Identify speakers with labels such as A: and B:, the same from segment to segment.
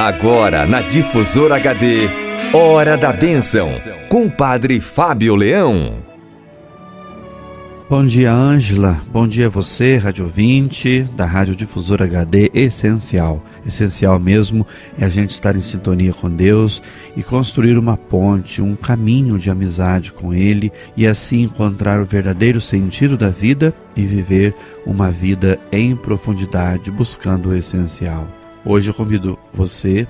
A: Agora na Difusora HD, Hora da Bênção, com o Padre Fábio Leão.
B: Bom dia, Ângela. Bom dia a você, rádio ouvinte da Rádio Difusora HD Essencial. Essencial mesmo é a gente estar em sintonia com Deus e construir uma ponte, um caminho de amizade com Ele e assim encontrar o verdadeiro sentido da vida e viver uma vida em profundidade, buscando o essencial. Hoje eu convido você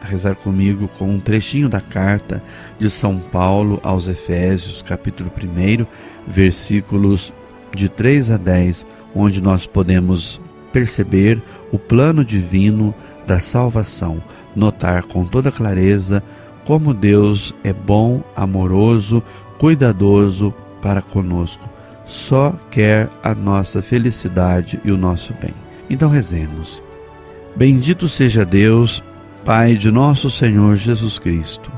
B: a rezar comigo com um trechinho da carta de São Paulo aos Efésios, capítulo 1, versículos de 3 a 10, onde nós podemos perceber o plano divino da salvação, notar com toda clareza como Deus é bom, amoroso, cuidadoso para conosco. Só quer a nossa felicidade e o nosso bem. Então rezemos. Bendito seja Deus, Pai de nosso Senhor Jesus Cristo,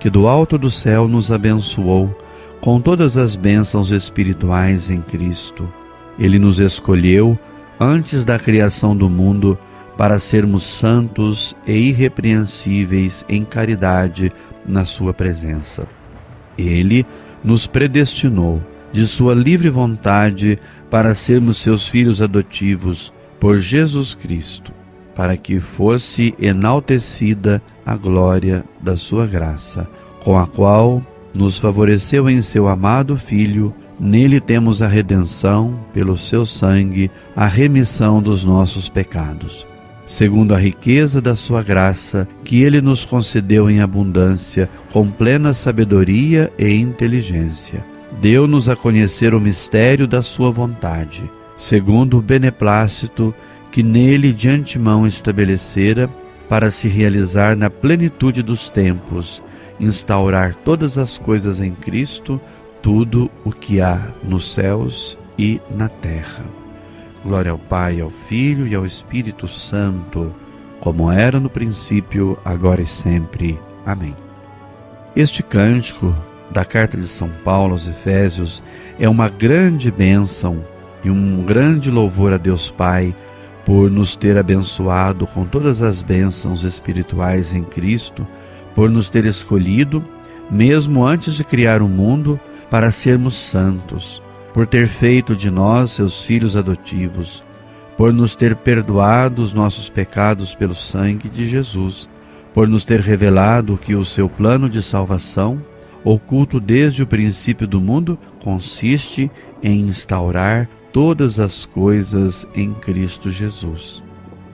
B: que do alto do céu nos abençoou com todas as bênçãos espirituais em Cristo. Ele nos escolheu antes da criação do mundo para sermos santos e irrepreensíveis em caridade na Sua presença. Ele nos predestinou, de Sua livre vontade, para sermos seus filhos adotivos por Jesus Cristo para que fosse enaltecida a glória da sua graça, com a qual nos favoreceu em seu amado Filho. Nele temos a redenção, pelo seu sangue, a remissão dos nossos pecados. Segundo a riqueza da sua graça, que ele nos concedeu em abundância, com plena sabedoria e inteligência. Deu-nos a conhecer o mistério da sua vontade, segundo o beneplácito que nele de antemão estabelecera para se realizar na plenitude dos tempos, instaurar todas as coisas em Cristo, tudo o que há nos céus e na terra. Glória ao Pai, ao Filho e ao Espírito Santo, como era no princípio, agora e sempre. Amém. Este cântico da carta de São Paulo aos Efésios é uma grande bênção e um grande louvor a Deus Pai por nos ter abençoado com todas as bênçãos espirituais em Cristo, por nos ter escolhido, mesmo antes de criar o mundo, para sermos santos, por ter feito de nós seus filhos adotivos, por nos ter perdoado os nossos pecados pelo sangue de Jesus, por nos ter revelado que o seu plano de salvação, oculto desde o princípio do mundo, consiste em instaurar todas as coisas em Cristo Jesus.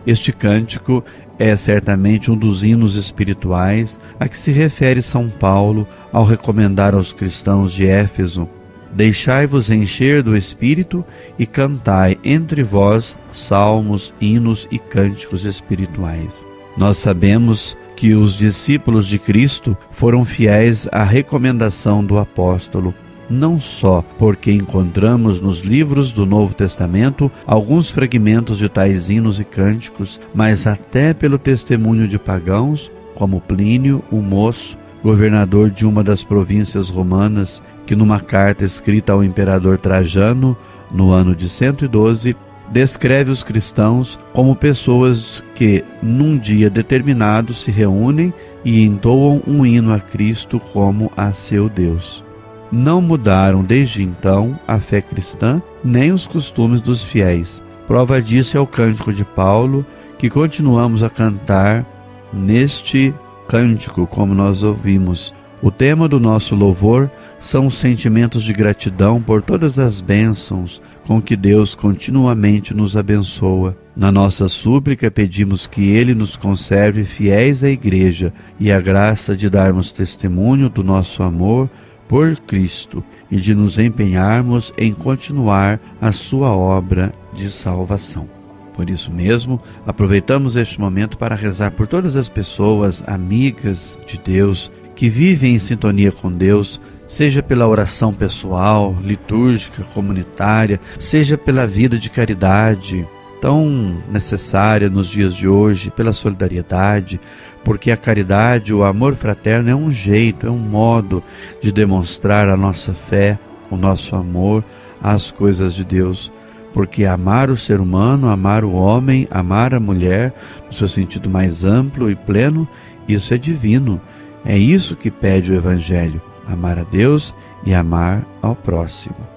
B: Este cântico é certamente um dos hinos espirituais a que se refere São Paulo ao recomendar aos cristãos de Éfeso: Deixai-vos encher do Espírito e cantai entre vós salmos, hinos e cânticos espirituais. Nós sabemos que os discípulos de Cristo foram fiéis à recomendação do apóstolo não só porque encontramos nos livros do Novo Testamento alguns fragmentos de tais hinos e cânticos, mas até pelo testemunho de pagãos, como Plínio, o moço, governador de uma das províncias romanas, que numa carta escrita ao imperador Trajano, no ano de 112, descreve os cristãos como pessoas que, num dia determinado, se reúnem e entoam um hino a Cristo como a seu Deus não mudaram desde então a fé cristã nem os costumes dos fiéis. Prova disso é o cântico de Paulo, que continuamos a cantar neste cântico, como nós ouvimos. O tema do nosso louvor são os sentimentos de gratidão por todas as bênçãos com que Deus continuamente nos abençoa. Na nossa súplica pedimos que Ele nos conserve fiéis à Igreja e a graça de darmos testemunho do nosso amor por Cristo e de nos empenharmos em continuar a sua obra de salvação. Por isso mesmo, aproveitamos este momento para rezar por todas as pessoas amigas de Deus que vivem em sintonia com Deus, seja pela oração pessoal, litúrgica, comunitária, seja pela vida de caridade, tão necessária nos dias de hoje, pela solidariedade, porque a caridade, o amor fraterno é um jeito, é um modo de demonstrar a nossa fé, o nosso amor às coisas de Deus. porque amar o ser humano, amar o homem, amar a mulher, no seu sentido mais amplo e pleno, isso é divino. É isso que pede o Evangelho: amar a Deus e amar ao próximo.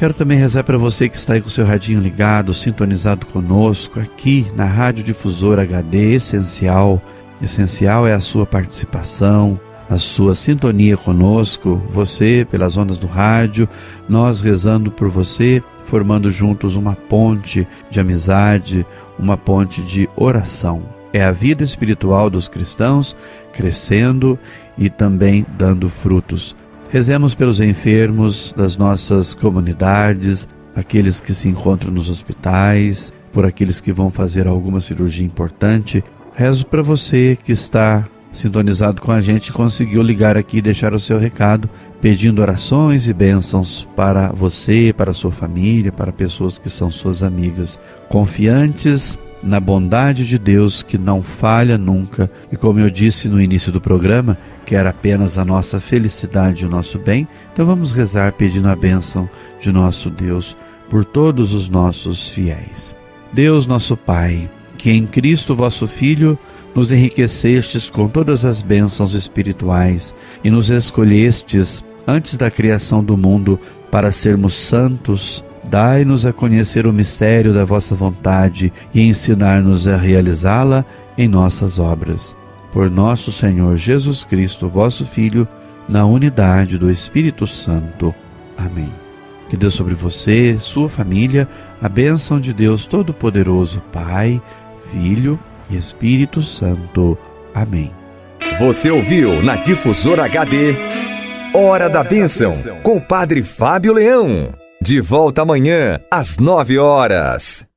B: Quero também rezar para você que está aí com o seu radinho ligado, sintonizado conosco, aqui na Rádio Difusora HD Essencial. Essencial é a sua participação, a sua sintonia conosco, você pelas ondas do rádio, nós rezando por você, formando juntos uma ponte de amizade, uma ponte de oração. É a vida espiritual dos cristãos crescendo e também dando frutos. Rezemos pelos enfermos das nossas comunidades, aqueles que se encontram nos hospitais, por aqueles que vão fazer alguma cirurgia importante. Rezo para você que está sintonizado com a gente, conseguiu ligar aqui e deixar o seu recado, pedindo orações e bênçãos para você, para sua família, para pessoas que são suas amigas. Confiantes na bondade de Deus que não falha nunca. E como eu disse no início do programa, quer apenas a nossa felicidade e o nosso bem, então vamos rezar pedindo a bênção de nosso Deus por todos os nossos fiéis. Deus nosso Pai, que em Cristo vosso Filho nos enriquecestes com todas as bênçãos espirituais e nos escolhestes antes da criação do mundo para sermos santos Dai-nos a conhecer o mistério da vossa vontade e ensinar-nos a realizá-la em nossas obras. Por nosso Senhor Jesus Cristo, vosso Filho, na unidade do Espírito Santo. Amém. Que Deus sobre você, sua família, a bênção de Deus Todo-Poderoso, Pai, Filho e Espírito Santo. Amém.
A: Você ouviu na Difusora HD Hora da Bênção, com o Padre Fábio Leão. De volta amanhã, às nove horas.